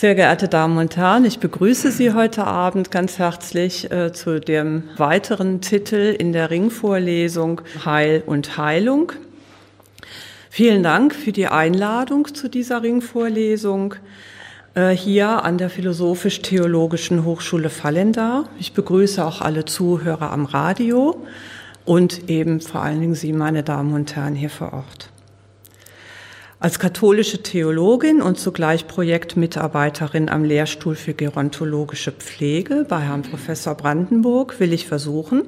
Sehr geehrte Damen und Herren, ich begrüße Sie heute Abend ganz herzlich äh, zu dem weiteren Titel in der Ringvorlesung Heil und Heilung. Vielen Dank für die Einladung zu dieser Ringvorlesung äh, hier an der Philosophisch-Theologischen Hochschule Fallendar. Ich begrüße auch alle Zuhörer am Radio und eben vor allen Dingen Sie, meine Damen und Herren, hier vor Ort. Als katholische Theologin und zugleich Projektmitarbeiterin am Lehrstuhl für gerontologische Pflege bei Herrn Professor Brandenburg will ich versuchen,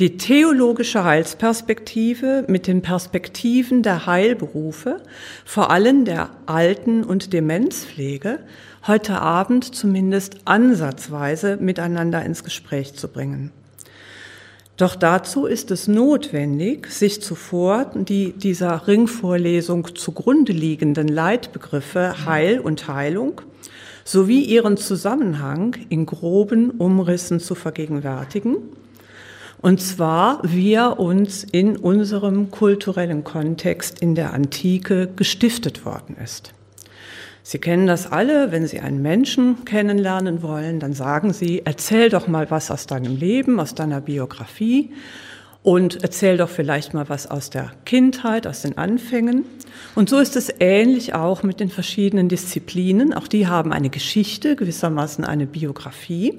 die theologische Heilsperspektive mit den Perspektiven der Heilberufe, vor allem der Alten- und Demenzpflege, heute Abend zumindest ansatzweise miteinander ins Gespräch zu bringen. Doch dazu ist es notwendig, sich zuvor die dieser Ringvorlesung zugrunde liegenden Leitbegriffe Heil und Heilung sowie ihren Zusammenhang in groben Umrissen zu vergegenwärtigen. Und zwar, wie er uns in unserem kulturellen Kontext in der Antike gestiftet worden ist. Sie kennen das alle, wenn Sie einen Menschen kennenlernen wollen, dann sagen Sie, erzähl doch mal was aus deinem Leben, aus deiner Biografie und erzähl doch vielleicht mal was aus der Kindheit, aus den Anfängen. Und so ist es ähnlich auch mit den verschiedenen Disziplinen. Auch die haben eine Geschichte, gewissermaßen eine Biografie.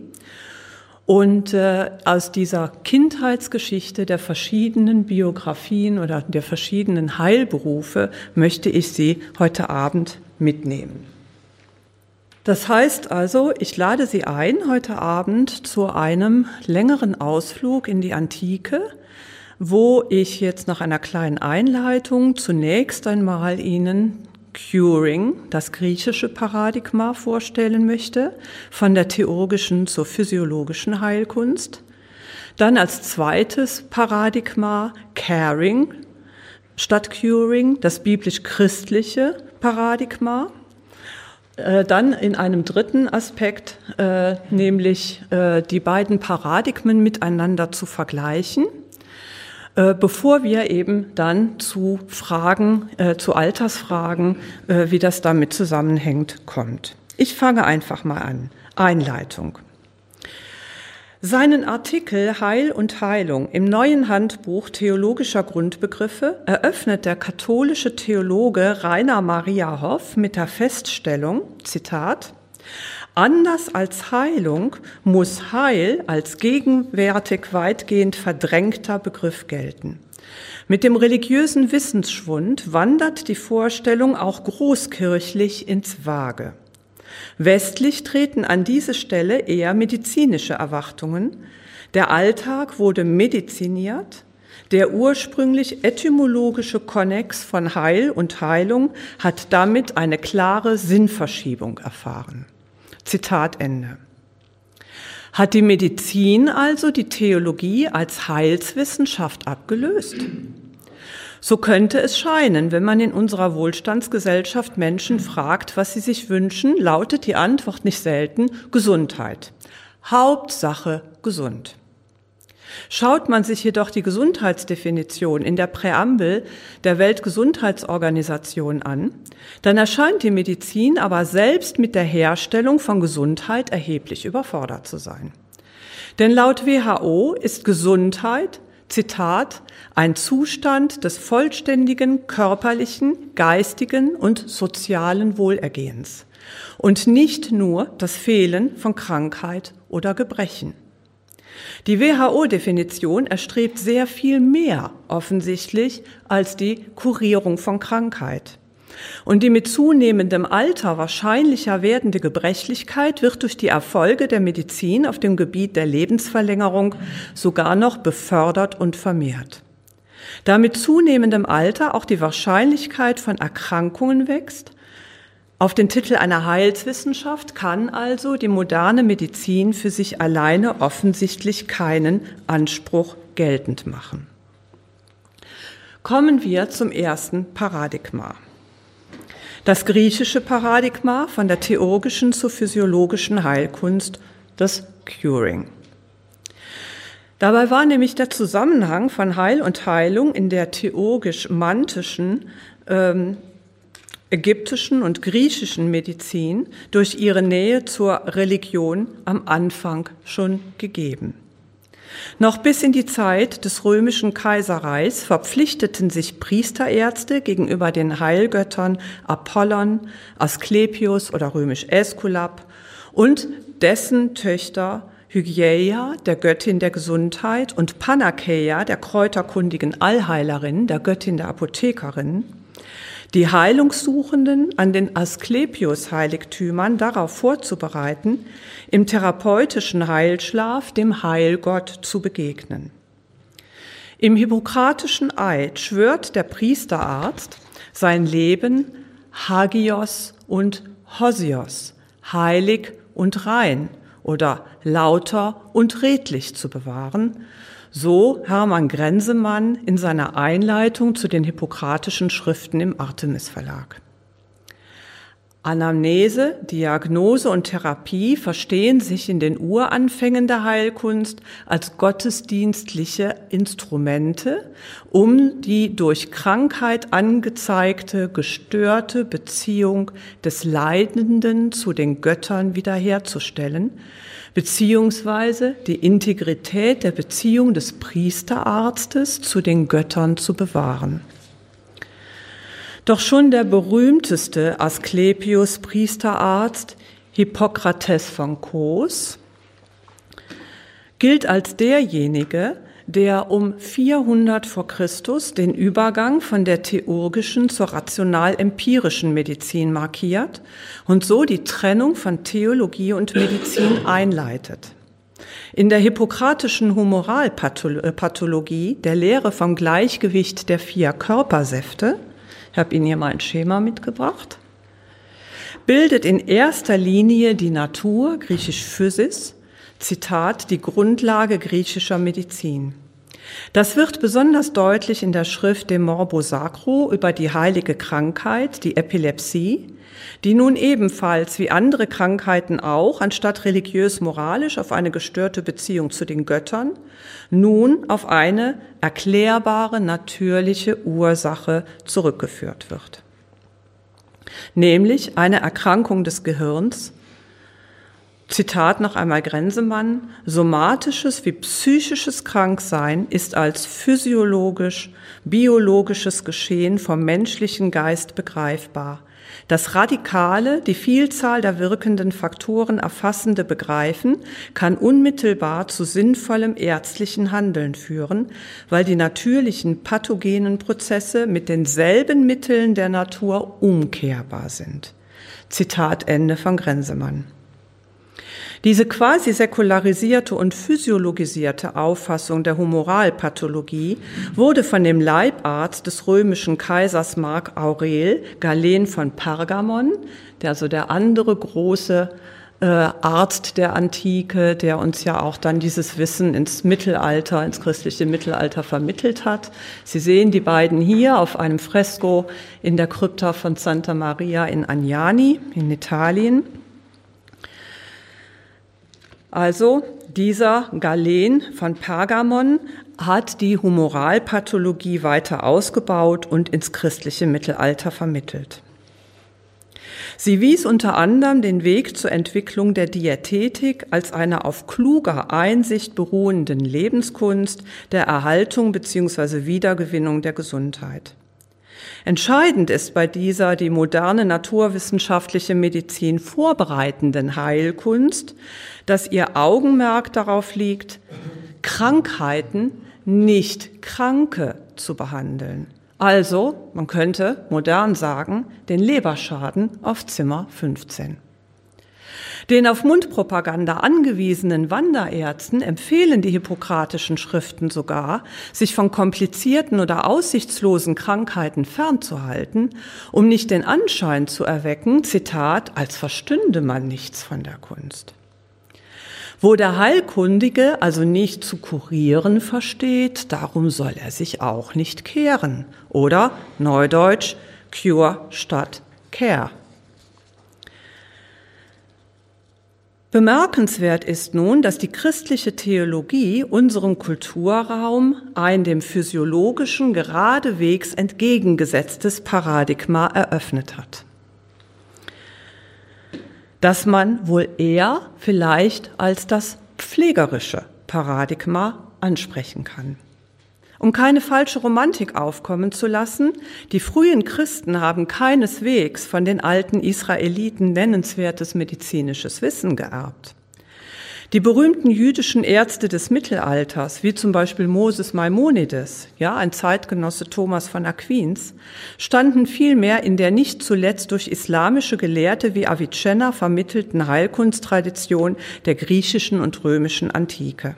Und äh, aus dieser Kindheitsgeschichte der verschiedenen Biografien oder der verschiedenen Heilberufe möchte ich Sie heute Abend mitnehmen. Das heißt also, ich lade Sie ein heute Abend zu einem längeren Ausflug in die Antike, wo ich jetzt nach einer kleinen Einleitung zunächst einmal Ihnen Curing, das griechische Paradigma, vorstellen möchte, von der theologischen zur physiologischen Heilkunst. Dann als zweites Paradigma Caring statt Curing, das biblisch-christliche Paradigma. Äh, dann in einem dritten Aspekt, äh, nämlich äh, die beiden Paradigmen miteinander zu vergleichen, bevor wir eben dann zu Fragen, zu Altersfragen, wie das damit zusammenhängt, kommt. Ich fange einfach mal an. Einleitung. Seinen Artikel Heil und Heilung im neuen Handbuch theologischer Grundbegriffe eröffnet der katholische Theologe Rainer Maria Hoff mit der Feststellung, Zitat, Anders als Heilung muss Heil als gegenwärtig weitgehend verdrängter Begriff gelten. Mit dem religiösen Wissensschwund wandert die Vorstellung auch großkirchlich ins Vage. Westlich treten an diese Stelle eher medizinische Erwartungen. Der Alltag wurde mediziniert. Der ursprünglich etymologische Konnex von Heil und Heilung hat damit eine klare Sinnverschiebung erfahren. Zitat Ende. Hat die Medizin also die Theologie als Heilswissenschaft abgelöst? So könnte es scheinen, wenn man in unserer Wohlstandsgesellschaft Menschen fragt, was sie sich wünschen, lautet die Antwort nicht selten Gesundheit. Hauptsache gesund. Schaut man sich jedoch die Gesundheitsdefinition in der Präambel der Weltgesundheitsorganisation an, dann erscheint die Medizin aber selbst mit der Herstellung von Gesundheit erheblich überfordert zu sein. Denn laut WHO ist Gesundheit Zitat, ein Zustand des vollständigen körperlichen, geistigen und sozialen Wohlergehens und nicht nur das Fehlen von Krankheit oder Gebrechen. Die WHO-Definition erstrebt sehr viel mehr offensichtlich als die Kurierung von Krankheit. Und die mit zunehmendem Alter wahrscheinlicher werdende Gebrechlichkeit wird durch die Erfolge der Medizin auf dem Gebiet der Lebensverlängerung sogar noch befördert und vermehrt. Da mit zunehmendem Alter auch die Wahrscheinlichkeit von Erkrankungen wächst, auf den Titel einer Heilswissenschaft kann also die moderne Medizin für sich alleine offensichtlich keinen Anspruch geltend machen. Kommen wir zum ersten Paradigma. Das griechische Paradigma von der theologischen zur physiologischen Heilkunst, das Curing. Dabei war nämlich der Zusammenhang von Heil und Heilung in der theologisch-mantischen ähm, ägyptischen und griechischen Medizin durch ihre Nähe zur Religion am Anfang schon gegeben. Noch bis in die Zeit des römischen Kaiserreichs verpflichteten sich Priesterärzte gegenüber den Heilgöttern Apollon, Asklepios oder römisch Äskulap und dessen Töchter Hygieia, der Göttin der Gesundheit, und Panakeia, der kräuterkundigen Allheilerin, der Göttin der Apothekerin, die Heilungssuchenden an den Asklepios-Heiligtümern darauf vorzubereiten, im therapeutischen Heilschlaf dem Heilgott zu begegnen. Im hippokratischen Eid schwört der Priesterarzt sein Leben Hagios und Hosios, heilig und rein oder lauter und redlich zu bewahren, so Hermann Grenzemann in seiner Einleitung zu den hippokratischen Schriften im Artemis Verlag. Anamnese, Diagnose und Therapie verstehen sich in den Uranfängen der Heilkunst als gottesdienstliche Instrumente, um die durch Krankheit angezeigte gestörte Beziehung des Leidenden zu den Göttern wiederherzustellen, beziehungsweise die Integrität der Beziehung des Priesterarztes zu den Göttern zu bewahren. Doch schon der berühmteste Asklepios Priesterarzt Hippokrates von Kos gilt als derjenige, der um 400 vor Christus den Übergang von der theurgischen zur rational-empirischen Medizin markiert und so die Trennung von Theologie und Medizin einleitet. In der hippokratischen Humoralpathologie, der Lehre vom Gleichgewicht der vier Körpersäfte, ich habe Ihnen hier mal ein Schema mitgebracht, bildet in erster Linie die Natur, griechisch Physis, Zitat, die Grundlage griechischer Medizin. Das wird besonders deutlich in der Schrift De Morbo Sacro über die heilige Krankheit, die Epilepsie, die nun ebenfalls wie andere Krankheiten auch, anstatt religiös-moralisch auf eine gestörte Beziehung zu den Göttern, nun auf eine erklärbare, natürliche Ursache zurückgeführt wird. Nämlich eine Erkrankung des Gehirns, Zitat noch einmal Grenzemann, somatisches wie psychisches Kranksein ist als physiologisch, biologisches Geschehen vom menschlichen Geist begreifbar. Das radikale, die Vielzahl der wirkenden Faktoren erfassende Begreifen kann unmittelbar zu sinnvollem ärztlichen Handeln führen, weil die natürlichen pathogenen Prozesse mit denselben Mitteln der Natur umkehrbar sind. Zitat Ende von Grenzemann. Diese quasi säkularisierte und physiologisierte Auffassung der Humoralpathologie wurde von dem Leibarzt des römischen Kaisers Mark Aurel, Galen von Pergamon, der also der andere große äh, Arzt der Antike, der uns ja auch dann dieses Wissen ins Mittelalter, ins christliche Mittelalter vermittelt hat. Sie sehen die beiden hier auf einem Fresko in der Krypta von Santa Maria in Agnani in Italien. Also dieser Galen von Pergamon hat die Humoralpathologie weiter ausgebaut und ins christliche Mittelalter vermittelt. Sie wies unter anderem den Weg zur Entwicklung der Diätetik als einer auf kluger Einsicht beruhenden Lebenskunst der Erhaltung bzw. Wiedergewinnung der Gesundheit. Entscheidend ist bei dieser die moderne naturwissenschaftliche Medizin vorbereitenden Heilkunst, dass ihr Augenmerk darauf liegt, Krankheiten nicht Kranke zu behandeln. Also, man könnte modern sagen, den Leberschaden auf Zimmer 15. Den auf Mundpropaganda angewiesenen Wanderärzten empfehlen die hippokratischen Schriften sogar, sich von komplizierten oder aussichtslosen Krankheiten fernzuhalten, um nicht den Anschein zu erwecken, Zitat, als verstünde man nichts von der Kunst. Wo der Heilkundige also nicht zu kurieren versteht, darum soll er sich auch nicht kehren. Oder Neudeutsch, Cure statt Care. Bemerkenswert ist nun, dass die christliche Theologie unserem Kulturraum ein dem physiologischen geradewegs entgegengesetztes Paradigma eröffnet hat, das man wohl eher vielleicht als das pflegerische Paradigma ansprechen kann. Um keine falsche Romantik aufkommen zu lassen, die frühen Christen haben keineswegs von den alten Israeliten nennenswertes medizinisches Wissen geerbt. Die berühmten jüdischen Ärzte des Mittelalters, wie zum Beispiel Moses Maimonides, ja, ein Zeitgenosse Thomas von Aquins, standen vielmehr in der nicht zuletzt durch islamische Gelehrte wie Avicenna vermittelten Heilkunsttradition der griechischen und römischen Antike.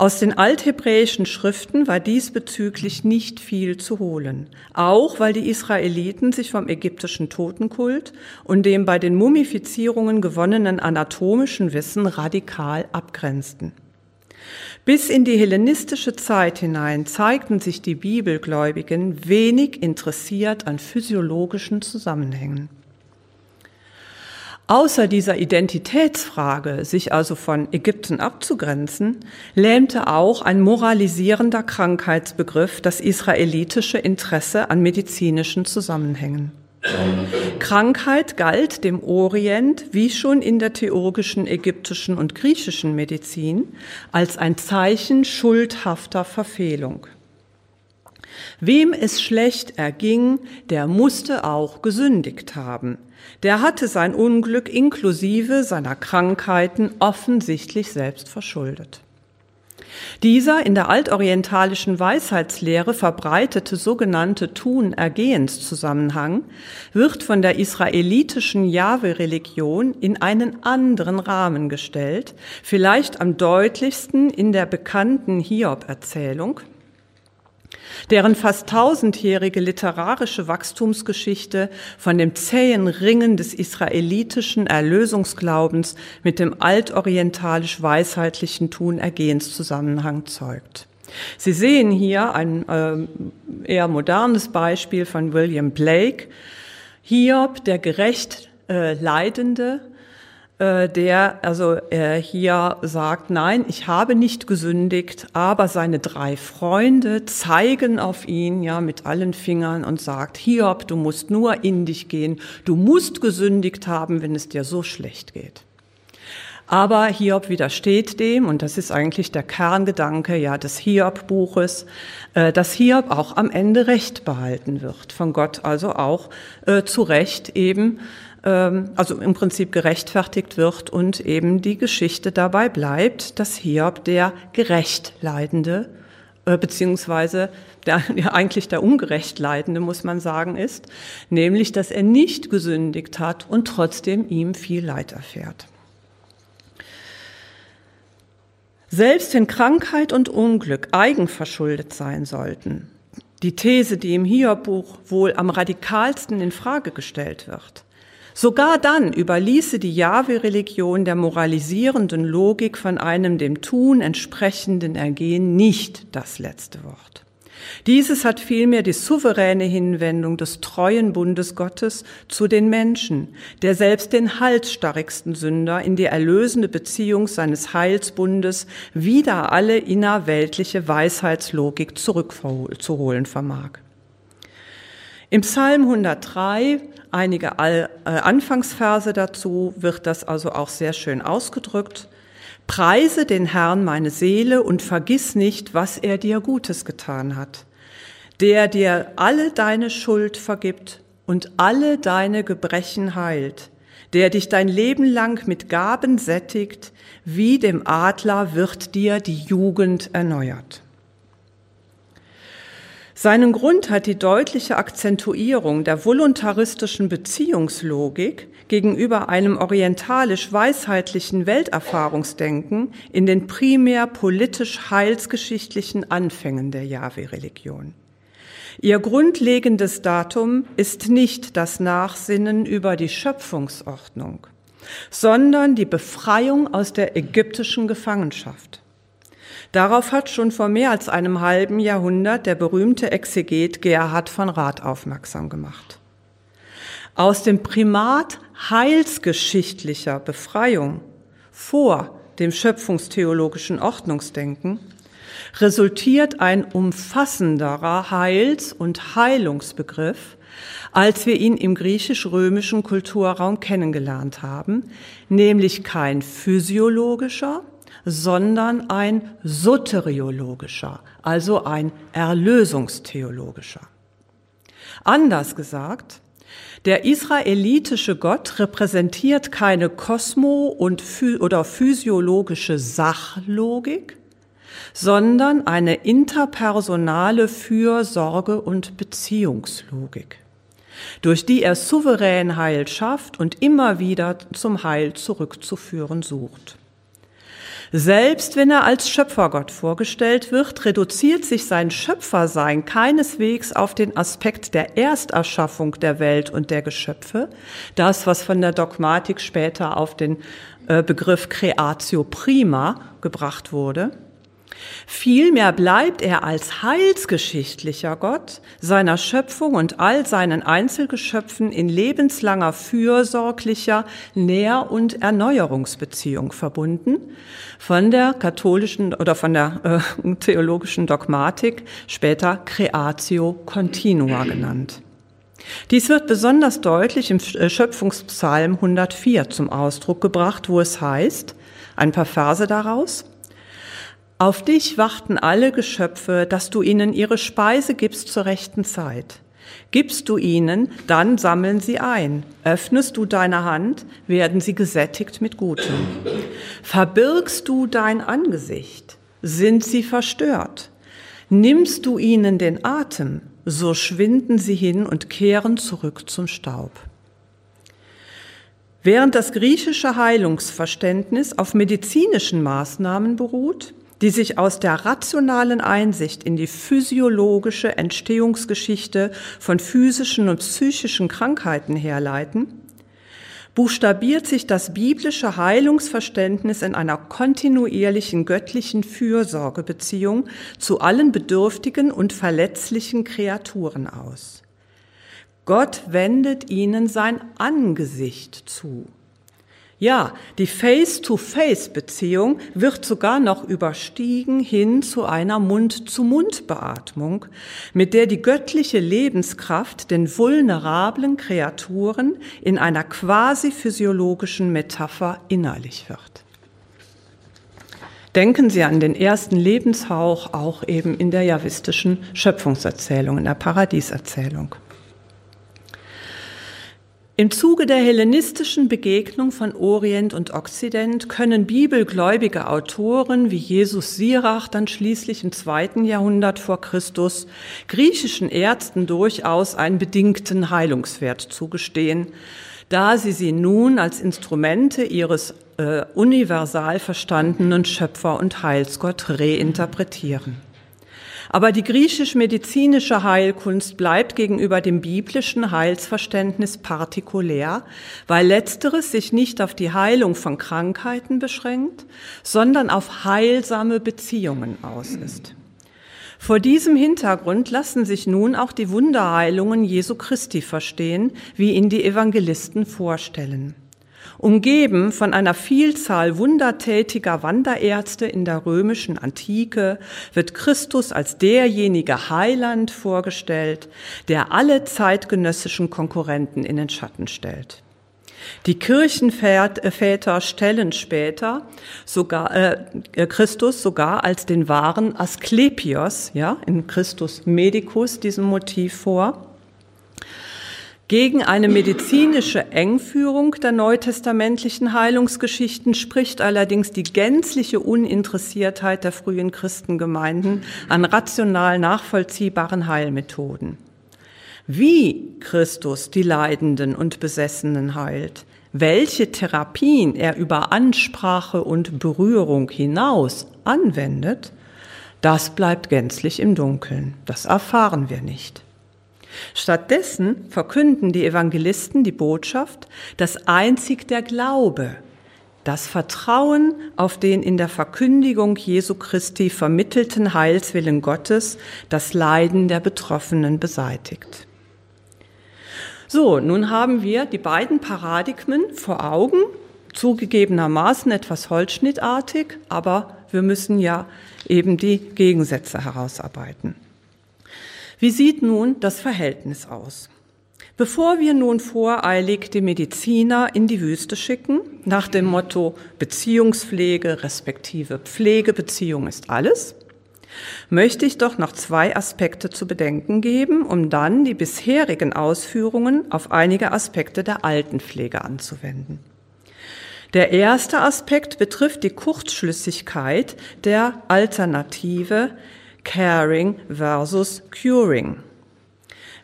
Aus den althebräischen Schriften war diesbezüglich nicht viel zu holen, auch weil die Israeliten sich vom ägyptischen Totenkult und dem bei den Mumifizierungen gewonnenen anatomischen Wissen radikal abgrenzten. Bis in die hellenistische Zeit hinein zeigten sich die Bibelgläubigen wenig interessiert an physiologischen Zusammenhängen. Außer dieser Identitätsfrage, sich also von Ägypten abzugrenzen, lähmte auch ein moralisierender Krankheitsbegriff das israelitische Interesse an medizinischen Zusammenhängen. Krankheit galt dem Orient, wie schon in der theologischen ägyptischen und griechischen Medizin, als ein Zeichen schuldhafter Verfehlung. Wem es schlecht erging, der musste auch gesündigt haben. Der hatte sein Unglück inklusive seiner Krankheiten offensichtlich selbst verschuldet. Dieser in der altorientalischen Weisheitslehre verbreitete sogenannte Tun-Ergehens-Zusammenhang wird von der israelitischen Jahwe-Religion in einen anderen Rahmen gestellt, vielleicht am deutlichsten in der bekannten Hiob-Erzählung, deren fast tausendjährige literarische Wachstumsgeschichte von dem zähen Ringen des israelitischen Erlösungsglaubens mit dem altorientalisch-weisheitlichen Tun-Ergehens-Zusammenhang zeugt. Sie sehen hier ein äh, eher modernes Beispiel von William Blake. Hiob, der gerecht äh, Leidende, äh, der also äh, hier sagt, nein, ich habe nicht gesündigt, aber seine drei Freunde zeigen auf ihn ja mit allen Fingern und sagt, Hiob, du musst nur in dich gehen, du musst gesündigt haben, wenn es dir so schlecht geht. Aber Hiob widersteht dem, und das ist eigentlich der Kerngedanke ja des Hiob-Buches, äh, dass Hiob auch am Ende Recht behalten wird, von Gott also auch äh, zu Recht eben also im Prinzip gerechtfertigt wird und eben die Geschichte dabei bleibt, dass Hiob der gerecht Leidende äh, beziehungsweise der, ja, eigentlich der ungerecht Leidende, muss man sagen, ist, nämlich, dass er nicht gesündigt hat und trotzdem ihm viel Leid erfährt. Selbst wenn Krankheit und Unglück eigenverschuldet sein sollten, die These, die im Hiob-Buch wohl am radikalsten in Frage gestellt wird, Sogar dann überließe die Jahwe-Religion der moralisierenden Logik von einem dem Tun entsprechenden Ergehen nicht das letzte Wort. Dieses hat vielmehr die souveräne Hinwendung des treuen Bundes Gottes zu den Menschen, der selbst den halsstarrigsten Sünder in die erlösende Beziehung seines Heilsbundes wieder alle innerweltliche Weisheitslogik zurückzuholen vermag. Im Psalm 103 einige äh, Anfangsverse dazu wird das also auch sehr schön ausgedrückt. Preise den Herrn meine Seele und vergiss nicht, was er dir Gutes getan hat, der dir alle deine Schuld vergibt und alle deine Gebrechen heilt, der dich dein Leben lang mit Gaben sättigt, wie dem Adler wird dir die Jugend erneuert. Seinen Grund hat die deutliche Akzentuierung der voluntaristischen Beziehungslogik gegenüber einem orientalisch-weisheitlichen Welterfahrungsdenken in den primär politisch-heilsgeschichtlichen Anfängen der Yahweh-Religion. Ihr grundlegendes Datum ist nicht das Nachsinnen über die Schöpfungsordnung, sondern die Befreiung aus der ägyptischen Gefangenschaft. Darauf hat schon vor mehr als einem halben Jahrhundert der berühmte Exeget Gerhard von Rath aufmerksam gemacht. aus dem Primat heilsgeschichtlicher Befreiung vor dem schöpfungstheologischen Ordnungsdenken resultiert ein umfassenderer Heils- und Heilungsbegriff, als wir ihn im griechisch-römischen Kulturraum kennengelernt haben, nämlich kein physiologischer, sondern ein soteriologischer, also ein erlösungstheologischer. Anders gesagt, der israelitische Gott repräsentiert keine kosmo- und oder physiologische Sachlogik, sondern eine interpersonale Fürsorge- und Beziehungslogik, durch die er souverän Heil schafft und immer wieder zum Heil zurückzuführen sucht. Selbst wenn er als Schöpfergott vorgestellt wird, reduziert sich sein Schöpfersein keineswegs auf den Aspekt der Ersterschaffung der Welt und der Geschöpfe, das, was von der Dogmatik später auf den äh, Begriff Creatio Prima gebracht wurde, Vielmehr bleibt er als heilsgeschichtlicher Gott seiner Schöpfung und all seinen Einzelgeschöpfen in lebenslanger fürsorglicher Nähr- und Erneuerungsbeziehung verbunden, von der katholischen oder von der äh, theologischen Dogmatik später Creatio Continua genannt. Dies wird besonders deutlich im äh, Schöpfungspsalm 104 zum Ausdruck gebracht, wo es heißt, ein paar Verse daraus, auf dich warten alle Geschöpfe, dass du ihnen ihre Speise gibst zur rechten Zeit. Gibst du ihnen, dann sammeln sie ein. Öffnest du deine Hand, werden sie gesättigt mit Gutem. Verbirgst du dein Angesicht, sind sie verstört. Nimmst du ihnen den Atem, so schwinden sie hin und kehren zurück zum Staub. Während das griechische Heilungsverständnis auf medizinischen Maßnahmen beruht, die sich aus der rationalen Einsicht in die physiologische Entstehungsgeschichte von physischen und psychischen Krankheiten herleiten, buchstabiert sich das biblische Heilungsverständnis in einer kontinuierlichen göttlichen Fürsorgebeziehung zu allen bedürftigen und verletzlichen Kreaturen aus. Gott wendet ihnen sein Angesicht zu. Ja, die Face-to-Face-Beziehung wird sogar noch überstiegen hin zu einer Mund-zu-Mund-Beatmung, mit der die göttliche Lebenskraft den vulnerablen Kreaturen in einer quasi physiologischen Metapher innerlich wird. Denken Sie an den ersten Lebenshauch auch eben in der javistischen Schöpfungserzählung, in der Paradieserzählung. Im Zuge der hellenistischen Begegnung von Orient und Okzident können bibelgläubige Autoren wie Jesus Sirach dann schließlich im zweiten Jahrhundert vor Christus griechischen Ärzten durchaus einen bedingten Heilungswert zugestehen, da sie sie nun als Instrumente ihres äh, universal verstandenen Schöpfer und Heilsgott reinterpretieren. Aber die griechisch-medizinische Heilkunst bleibt gegenüber dem biblischen Heilsverständnis partikulär, weil letzteres sich nicht auf die Heilung von Krankheiten beschränkt, sondern auf heilsame Beziehungen aus ist. Vor diesem Hintergrund lassen sich nun auch die Wunderheilungen Jesu Christi verstehen, wie ihn die Evangelisten vorstellen. Umgeben von einer Vielzahl wundertätiger Wanderärzte in der römischen Antike wird Christus als derjenige Heiland vorgestellt, der alle zeitgenössischen Konkurrenten in den Schatten stellt. Die Kirchenväter stellen später sogar äh, Christus sogar als den wahren Asklepios, ja, in Christus Medicus diesem Motiv vor. Gegen eine medizinische Engführung der neutestamentlichen Heilungsgeschichten spricht allerdings die gänzliche Uninteressiertheit der frühen Christengemeinden an rational nachvollziehbaren Heilmethoden. Wie Christus die Leidenden und Besessenen heilt, welche Therapien er über Ansprache und Berührung hinaus anwendet, das bleibt gänzlich im Dunkeln. Das erfahren wir nicht. Stattdessen verkünden die Evangelisten die Botschaft, dass einzig der Glaube, das Vertrauen auf den in der Verkündigung Jesu Christi vermittelten Heilswillen Gottes das Leiden der Betroffenen beseitigt. So, nun haben wir die beiden Paradigmen vor Augen, zugegebenermaßen etwas holzschnittartig, aber wir müssen ja eben die Gegensätze herausarbeiten. Wie sieht nun das Verhältnis aus? Bevor wir nun voreilig die Mediziner in die Wüste schicken, nach dem Motto Beziehungspflege respektive Pflegebeziehung ist alles, möchte ich doch noch zwei Aspekte zu bedenken geben, um dann die bisherigen Ausführungen auf einige Aspekte der Altenpflege anzuwenden. Der erste Aspekt betrifft die Kurzschlüssigkeit der Alternative Caring versus Curing.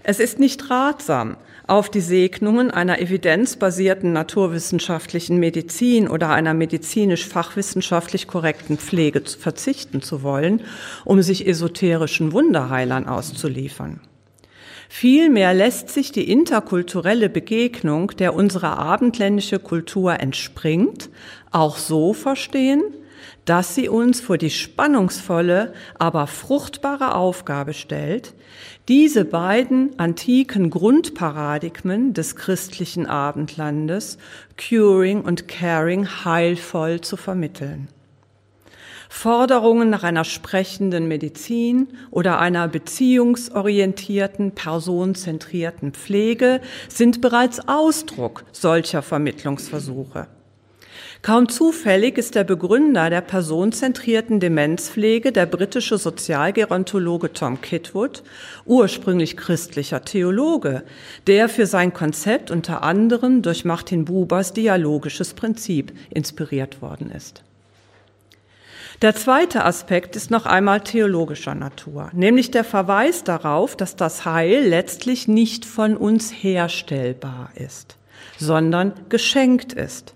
Es ist nicht ratsam, auf die Segnungen einer evidenzbasierten naturwissenschaftlichen Medizin oder einer medizinisch-fachwissenschaftlich korrekten Pflege verzichten zu wollen, um sich esoterischen Wunderheilern auszuliefern. Vielmehr lässt sich die interkulturelle Begegnung, der unsere abendländische Kultur entspringt, auch so verstehen, dass sie uns vor die spannungsvolle, aber fruchtbare Aufgabe stellt, diese beiden antiken Grundparadigmen des christlichen Abendlandes, Curing und Caring, heilvoll zu vermitteln. Forderungen nach einer sprechenden Medizin oder einer beziehungsorientierten, personenzentrierten Pflege sind bereits Ausdruck solcher Vermittlungsversuche. Kaum zufällig ist der Begründer der personenzentrierten Demenzpflege der britische Sozialgerontologe Tom Kitwood, ursprünglich christlicher Theologe, der für sein Konzept unter anderem durch Martin Bubers dialogisches Prinzip inspiriert worden ist. Der zweite Aspekt ist noch einmal theologischer Natur, nämlich der Verweis darauf, dass das Heil letztlich nicht von uns herstellbar ist, sondern geschenkt ist.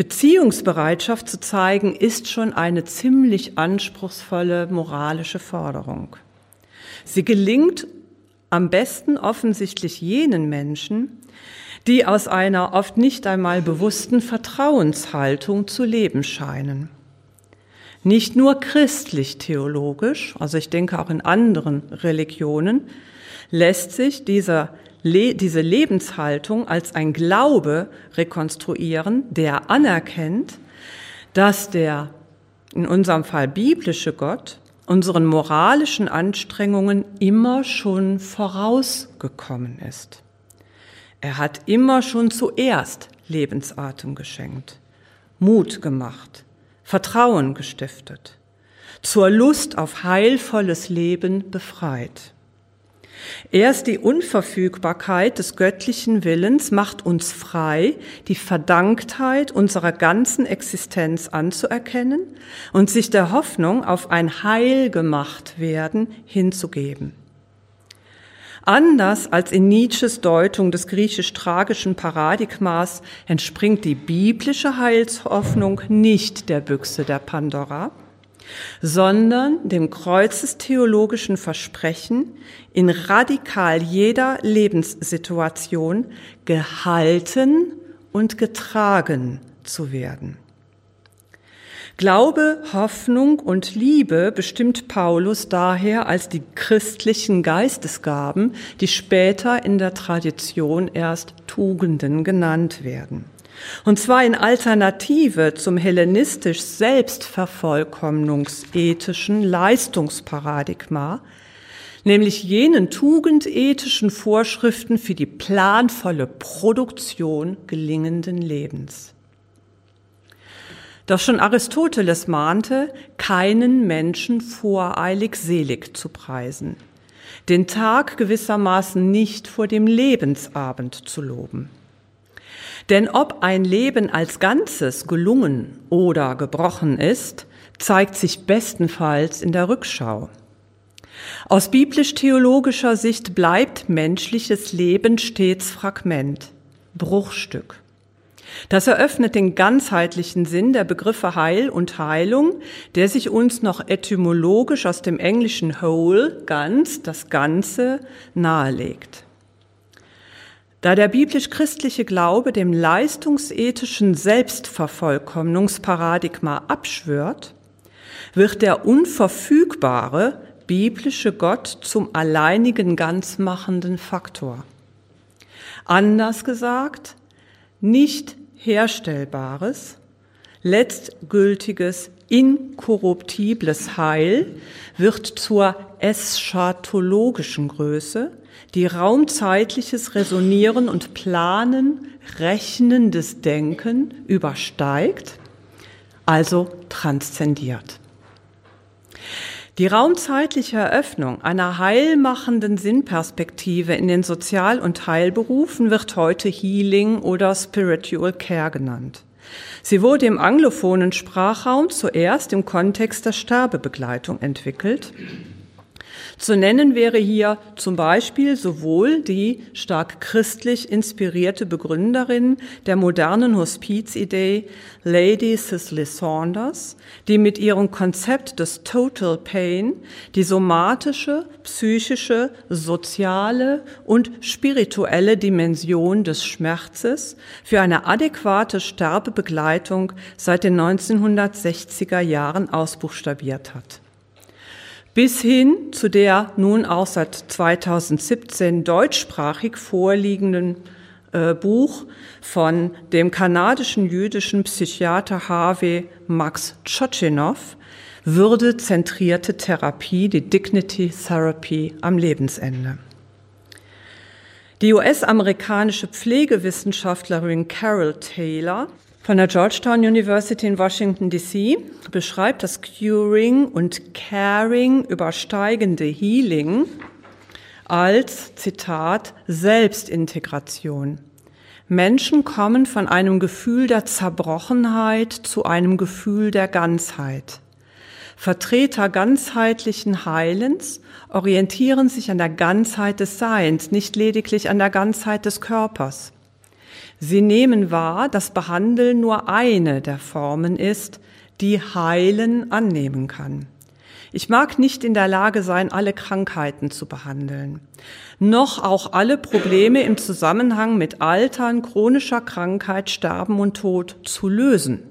Beziehungsbereitschaft zu zeigen, ist schon eine ziemlich anspruchsvolle moralische Forderung. Sie gelingt am besten offensichtlich jenen Menschen, die aus einer oft nicht einmal bewussten Vertrauenshaltung zu leben scheinen. Nicht nur christlich-theologisch, also ich denke auch in anderen Religionen, lässt sich dieser diese Lebenshaltung als ein Glaube rekonstruieren, der anerkennt, dass der in unserem Fall biblische Gott unseren moralischen Anstrengungen immer schon vorausgekommen ist. Er hat immer schon zuerst Lebensatem geschenkt, Mut gemacht, Vertrauen gestiftet, zur Lust auf heilvolles Leben befreit. Erst die Unverfügbarkeit des göttlichen Willens macht uns frei, die Verdanktheit unserer ganzen Existenz anzuerkennen und sich der Hoffnung auf ein Heil gemacht werden hinzugeben. Anders als in Nietzsches Deutung des griechisch-tragischen Paradigmas entspringt die biblische Heilshoffnung nicht der Büchse der Pandora, sondern dem kreuzestheologischen Versprechen, in radikal jeder Lebenssituation gehalten und getragen zu werden. Glaube, Hoffnung und Liebe bestimmt Paulus daher als die christlichen Geistesgaben, die später in der Tradition erst Tugenden genannt werden. Und zwar in Alternative zum hellenistisch selbstvervollkommnungsethischen Leistungsparadigma, nämlich jenen tugendethischen Vorschriften für die planvolle Produktion gelingenden Lebens. Doch schon Aristoteles mahnte, keinen Menschen voreilig selig zu preisen, den Tag gewissermaßen nicht vor dem Lebensabend zu loben. Denn ob ein Leben als Ganzes gelungen oder gebrochen ist, zeigt sich bestenfalls in der Rückschau. Aus biblisch-theologischer Sicht bleibt menschliches Leben stets Fragment, Bruchstück. Das eröffnet den ganzheitlichen Sinn der Begriffe Heil und Heilung, der sich uns noch etymologisch aus dem englischen whole, ganz, das Ganze, nahelegt. Da der biblisch-christliche Glaube dem leistungsethischen Selbstvervollkommnungsparadigma abschwört, wird der unverfügbare biblische Gott zum alleinigen ganzmachenden Faktor. Anders gesagt, nicht herstellbares, letztgültiges, inkorruptibles Heil wird zur eschatologischen Größe, die raumzeitliches Resonieren und Planen, rechnendes Denken übersteigt, also transzendiert. Die raumzeitliche Eröffnung einer heilmachenden Sinnperspektive in den Sozial- und Heilberufen wird heute Healing oder Spiritual Care genannt. Sie wurde im anglophonen Sprachraum zuerst im Kontext der Sterbebegleitung entwickelt zu nennen wäre hier zum Beispiel sowohl die stark christlich inspirierte Begründerin der modernen Hospizidee Lady Cicely Saunders, die mit ihrem Konzept des Total Pain die somatische, psychische, soziale und spirituelle Dimension des Schmerzes für eine adäquate Sterbebegleitung seit den 1960er Jahren ausbuchstabiert hat bis hin zu der nun auch seit 2017 deutschsprachig vorliegenden äh, Buch von dem kanadischen jüdischen Psychiater Harvey Max Tschotschinow, Würde-zentrierte Therapie, die Dignity Therapy am Lebensende. Die US-amerikanische Pflegewissenschaftlerin Carol Taylor von der Georgetown University in Washington, D.C. beschreibt das Curing und Caring übersteigende Healing als, Zitat, Selbstintegration. Menschen kommen von einem Gefühl der Zerbrochenheit zu einem Gefühl der Ganzheit. Vertreter ganzheitlichen Heilens orientieren sich an der Ganzheit des Seins, nicht lediglich an der Ganzheit des Körpers. Sie nehmen wahr, dass Behandeln nur eine der Formen ist, die Heilen annehmen kann. Ich mag nicht in der Lage sein, alle Krankheiten zu behandeln, noch auch alle Probleme im Zusammenhang mit Altern, chronischer Krankheit, Sterben und Tod zu lösen.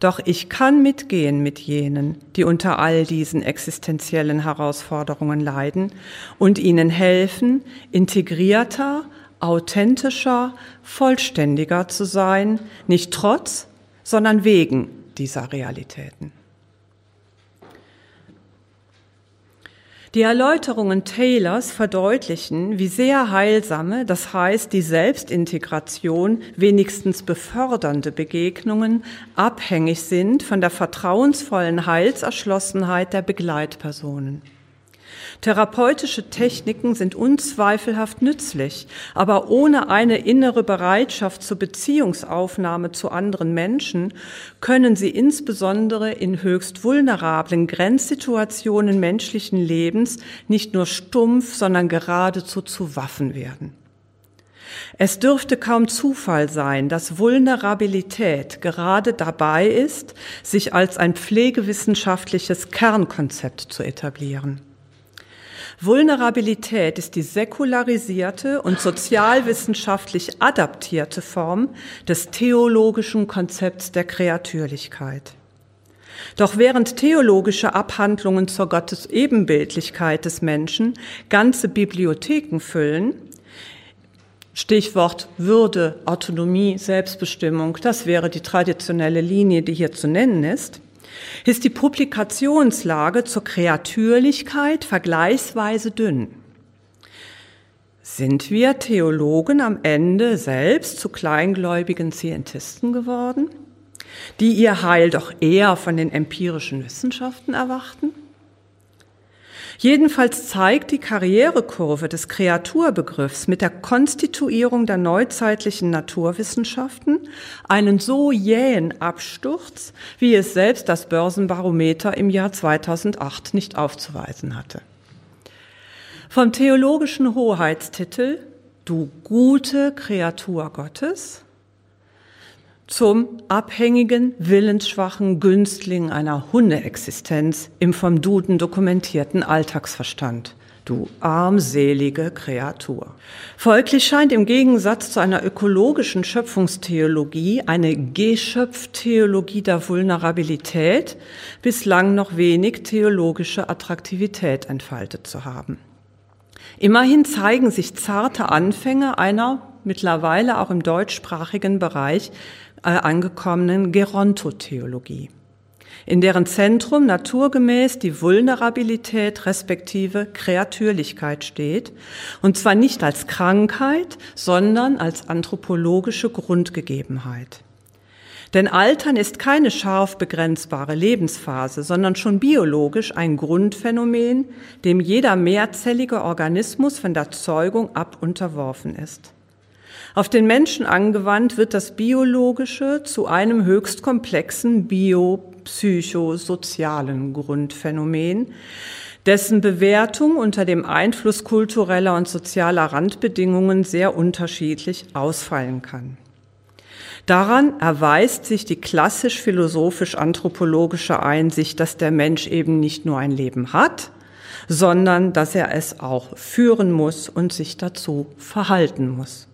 Doch ich kann mitgehen mit jenen, die unter all diesen existenziellen Herausforderungen leiden und ihnen helfen, integrierter, authentischer, vollständiger zu sein, nicht trotz, sondern wegen dieser Realitäten. Die Erläuterungen Taylors verdeutlichen, wie sehr heilsame, das heißt die Selbstintegration wenigstens befördernde Begegnungen abhängig sind von der vertrauensvollen Heilserschlossenheit der Begleitpersonen. Therapeutische Techniken sind unzweifelhaft nützlich, aber ohne eine innere Bereitschaft zur Beziehungsaufnahme zu anderen Menschen können sie insbesondere in höchst vulnerablen Grenzsituationen menschlichen Lebens nicht nur stumpf, sondern geradezu zu Waffen werden. Es dürfte kaum Zufall sein, dass Vulnerabilität gerade dabei ist, sich als ein pflegewissenschaftliches Kernkonzept zu etablieren. Vulnerabilität ist die säkularisierte und sozialwissenschaftlich adaptierte Form des theologischen Konzepts der Kreatürlichkeit. Doch während theologische Abhandlungen zur Gottesebenbildlichkeit des Menschen ganze Bibliotheken füllen, Stichwort Würde, Autonomie, Selbstbestimmung, das wäre die traditionelle Linie, die hier zu nennen ist, ist die Publikationslage zur Kreatürlichkeit vergleichsweise dünn. Sind wir Theologen am Ende selbst zu kleingläubigen Scientisten geworden, die ihr Heil doch eher von den empirischen Wissenschaften erwarten? Jedenfalls zeigt die Karrierekurve des Kreaturbegriffs mit der Konstituierung der neuzeitlichen Naturwissenschaften einen so jähen Absturz, wie es selbst das Börsenbarometer im Jahr 2008 nicht aufzuweisen hatte. Vom theologischen Hoheitstitel Du gute Kreatur Gottes zum abhängigen, willensschwachen Günstling einer Hundeexistenz im vom Duden dokumentierten Alltagsverstand. Du armselige Kreatur. Folglich scheint im Gegensatz zu einer ökologischen Schöpfungstheologie eine Geschöpftheologie der Vulnerabilität bislang noch wenig theologische Attraktivität entfaltet zu haben. Immerhin zeigen sich zarte Anfänge einer mittlerweile auch im deutschsprachigen Bereich angekommenen Gerontotheologie in deren Zentrum naturgemäß die Vulnerabilität respektive Kreatürlichkeit steht, und zwar nicht als Krankheit, sondern als anthropologische Grundgegebenheit. Denn Altern ist keine scharf begrenzbare Lebensphase, sondern schon biologisch ein Grundphänomen, dem jeder mehrzellige Organismus von der Zeugung ab unterworfen ist. Auf den Menschen angewandt wird das Biologische zu einem höchst komplexen biopsychosozialen Grundphänomen, dessen Bewertung unter dem Einfluss kultureller und sozialer Randbedingungen sehr unterschiedlich ausfallen kann. Daran erweist sich die klassisch philosophisch-anthropologische Einsicht, dass der Mensch eben nicht nur ein Leben hat, sondern dass er es auch führen muss und sich dazu verhalten muss.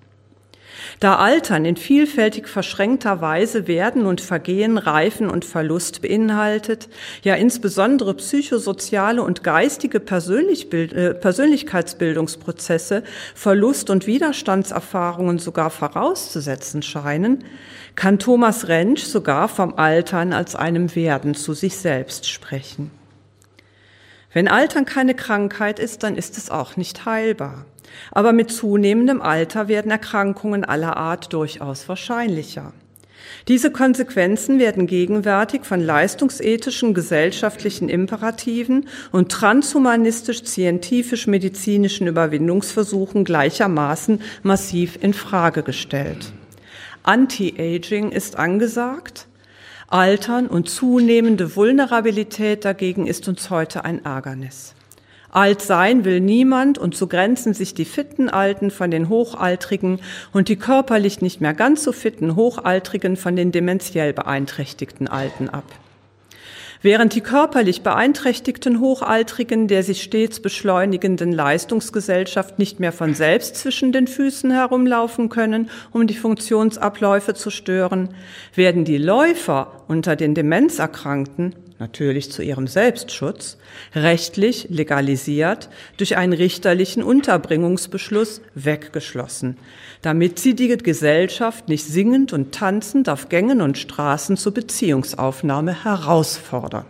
Da Altern in vielfältig verschränkter Weise Werden und Vergehen, Reifen und Verlust beinhaltet, ja insbesondere psychosoziale und geistige äh, Persönlichkeitsbildungsprozesse, Verlust und Widerstandserfahrungen sogar vorauszusetzen scheinen, kann Thomas Rentsch sogar vom Altern als einem Werden zu sich selbst sprechen. Wenn Altern keine Krankheit ist, dann ist es auch nicht heilbar. Aber mit zunehmendem Alter werden Erkrankungen aller Art durchaus wahrscheinlicher. Diese Konsequenzen werden gegenwärtig von leistungsethischen gesellschaftlichen Imperativen und transhumanistisch-scientifisch-medizinischen Überwindungsversuchen gleichermaßen massiv in Frage gestellt. Anti-Aging ist angesagt, Altern und zunehmende Vulnerabilität dagegen ist uns heute ein Ärgernis. Alt sein will niemand und so grenzen sich die fitten Alten von den Hochaltrigen und die körperlich nicht mehr ganz so fitten Hochaltrigen von den dementiell beeinträchtigten Alten ab. Während die körperlich beeinträchtigten Hochaltrigen der sich stets beschleunigenden Leistungsgesellschaft nicht mehr von selbst zwischen den Füßen herumlaufen können, um die Funktionsabläufe zu stören, werden die Läufer unter den Demenzerkrankten natürlich zu ihrem Selbstschutz, rechtlich legalisiert durch einen richterlichen Unterbringungsbeschluss weggeschlossen, damit sie die Gesellschaft nicht singend und tanzend auf Gängen und Straßen zur Beziehungsaufnahme herausfordern.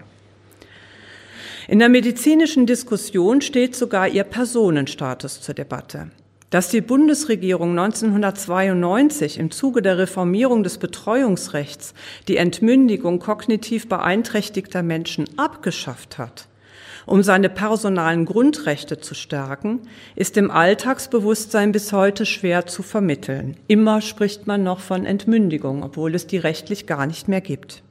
In der medizinischen Diskussion steht sogar ihr Personenstatus zur Debatte. Dass die Bundesregierung 1992 im Zuge der Reformierung des Betreuungsrechts die Entmündigung kognitiv beeinträchtigter Menschen abgeschafft hat, um seine personalen Grundrechte zu stärken, ist im Alltagsbewusstsein bis heute schwer zu vermitteln. Immer spricht man noch von Entmündigung, obwohl es die rechtlich gar nicht mehr gibt.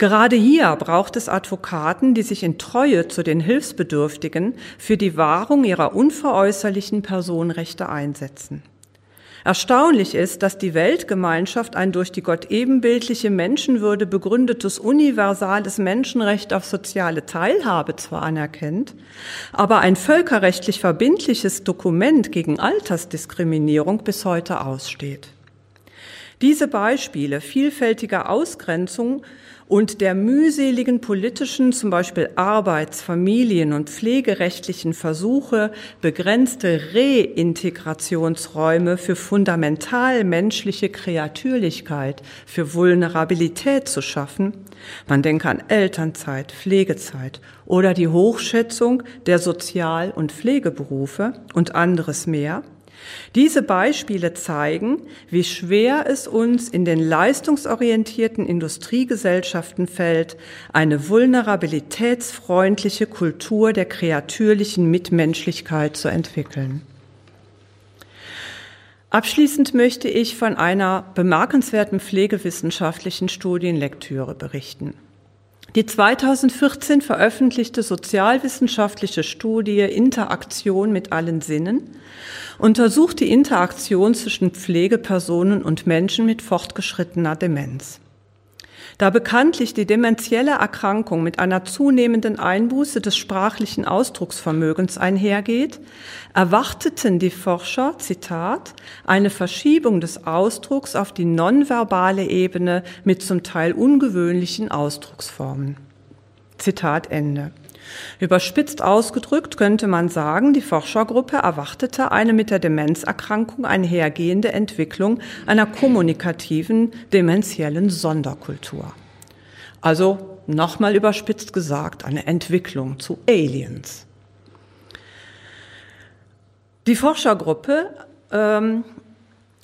Gerade hier braucht es Advokaten, die sich in Treue zu den Hilfsbedürftigen für die Wahrung ihrer unveräußerlichen Personenrechte einsetzen. Erstaunlich ist, dass die Weltgemeinschaft ein durch die Gott ebenbildliche Menschenwürde begründetes universales Menschenrecht auf soziale Teilhabe zwar anerkennt, aber ein völkerrechtlich verbindliches Dokument gegen Altersdiskriminierung bis heute aussteht. Diese Beispiele vielfältiger Ausgrenzung und der mühseligen politischen, zum Beispiel Arbeits-, Familien- und pflegerechtlichen Versuche, begrenzte Reintegrationsräume für fundamental menschliche Kreatürlichkeit, für Vulnerabilität zu schaffen. Man denke an Elternzeit, Pflegezeit oder die Hochschätzung der Sozial- und Pflegeberufe und anderes mehr – diese Beispiele zeigen, wie schwer es uns in den leistungsorientierten Industriegesellschaften fällt, eine vulnerabilitätsfreundliche Kultur der kreatürlichen Mitmenschlichkeit zu entwickeln. Abschließend möchte ich von einer bemerkenswerten pflegewissenschaftlichen Studienlektüre berichten. Die 2014 veröffentlichte sozialwissenschaftliche Studie Interaktion mit allen Sinnen untersucht die Interaktion zwischen Pflegepersonen und Menschen mit fortgeschrittener Demenz. Da bekanntlich die dementielle Erkrankung mit einer zunehmenden Einbuße des sprachlichen Ausdrucksvermögens einhergeht, erwarteten die Forscher, Zitat, eine Verschiebung des Ausdrucks auf die nonverbale Ebene mit zum Teil ungewöhnlichen Ausdrucksformen. Zitat Ende. Überspitzt ausgedrückt könnte man sagen, die Forschergruppe erwartete eine mit der Demenzerkrankung einhergehende Entwicklung einer kommunikativen dementiellen Sonderkultur. Also nochmal überspitzt gesagt, eine Entwicklung zu Aliens. Die Forschergruppe ähm, äh,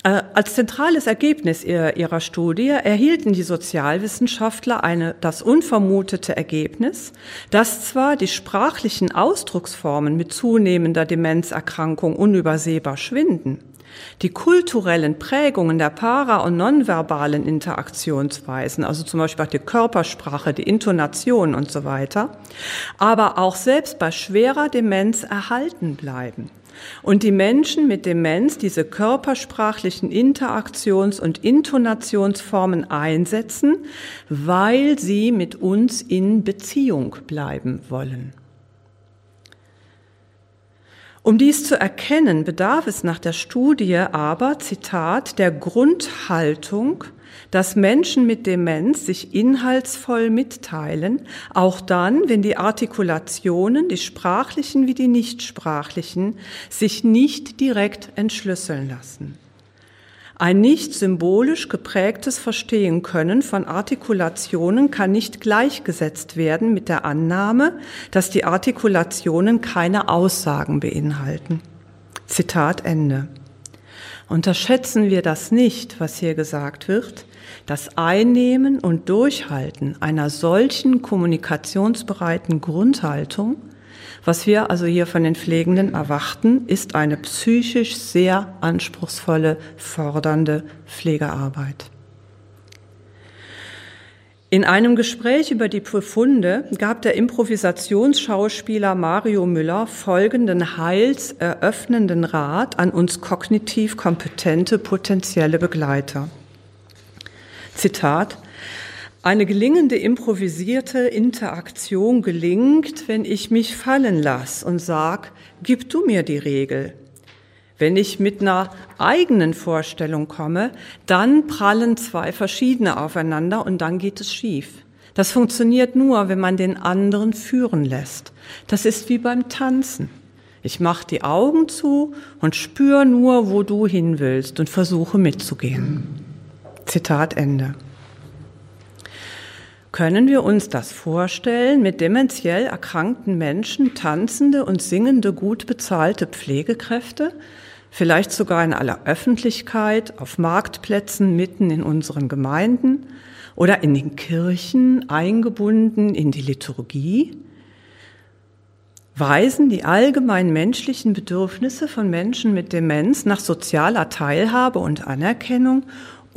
als zentrales Ergebnis ihrer Studie erhielten die Sozialwissenschaftler eine, das unvermutete Ergebnis, dass zwar die sprachlichen Ausdrucksformen mit zunehmender Demenzerkrankung unübersehbar schwinden, die kulturellen Prägungen der para- und nonverbalen Interaktionsweisen, also zum Beispiel auch die Körpersprache, die Intonation und so weiter, aber auch selbst bei schwerer Demenz erhalten bleiben und die Menschen mit Demenz diese körpersprachlichen Interaktions- und Intonationsformen einsetzen, weil sie mit uns in Beziehung bleiben wollen. Um dies zu erkennen, bedarf es nach der Studie aber, Zitat, der Grundhaltung, dass Menschen mit Demenz sich inhaltsvoll mitteilen, auch dann, wenn die Artikulationen, die sprachlichen wie die nichtsprachlichen, sich nicht direkt entschlüsseln lassen. Ein nicht symbolisch geprägtes Verstehen können von Artikulationen kann nicht gleichgesetzt werden mit der Annahme, dass die Artikulationen keine Aussagen beinhalten. Zitat Ende. Unterschätzen wir das nicht, was hier gesagt wird, das Einnehmen und Durchhalten einer solchen kommunikationsbereiten Grundhaltung, was wir also hier von den Pflegenden erwarten, ist eine psychisch sehr anspruchsvolle, fordernde Pflegearbeit. In einem Gespräch über die Befunde gab der Improvisationsschauspieler Mario Müller folgenden heilseröffnenden Rat an uns kognitiv kompetente potenzielle Begleiter. Zitat, eine gelingende improvisierte Interaktion gelingt, wenn ich mich fallen lasse und sag, gib du mir die Regel. Wenn ich mit einer eigenen Vorstellung komme, dann prallen zwei verschiedene aufeinander und dann geht es schief. Das funktioniert nur, wenn man den anderen führen lässt. Das ist wie beim Tanzen. Ich mache die Augen zu und spüre nur, wo du hin willst und versuche mitzugehen. Zitat Ende. Können wir uns das vorstellen, mit dementiell erkrankten Menschen tanzende und singende, gut bezahlte Pflegekräfte, vielleicht sogar in aller Öffentlichkeit, auf Marktplätzen mitten in unseren Gemeinden oder in den Kirchen eingebunden in die Liturgie? Weisen die allgemein menschlichen Bedürfnisse von Menschen mit Demenz nach sozialer Teilhabe und Anerkennung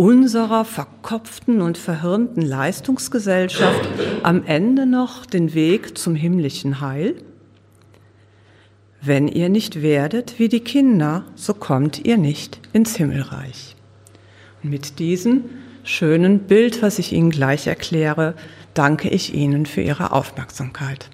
unserer verkopften und verhirnten Leistungsgesellschaft am Ende noch den Weg zum himmlischen Heil? Wenn ihr nicht werdet wie die Kinder, so kommt ihr nicht ins Himmelreich. Und mit diesem schönen Bild, was ich Ihnen gleich erkläre, danke ich Ihnen für Ihre Aufmerksamkeit.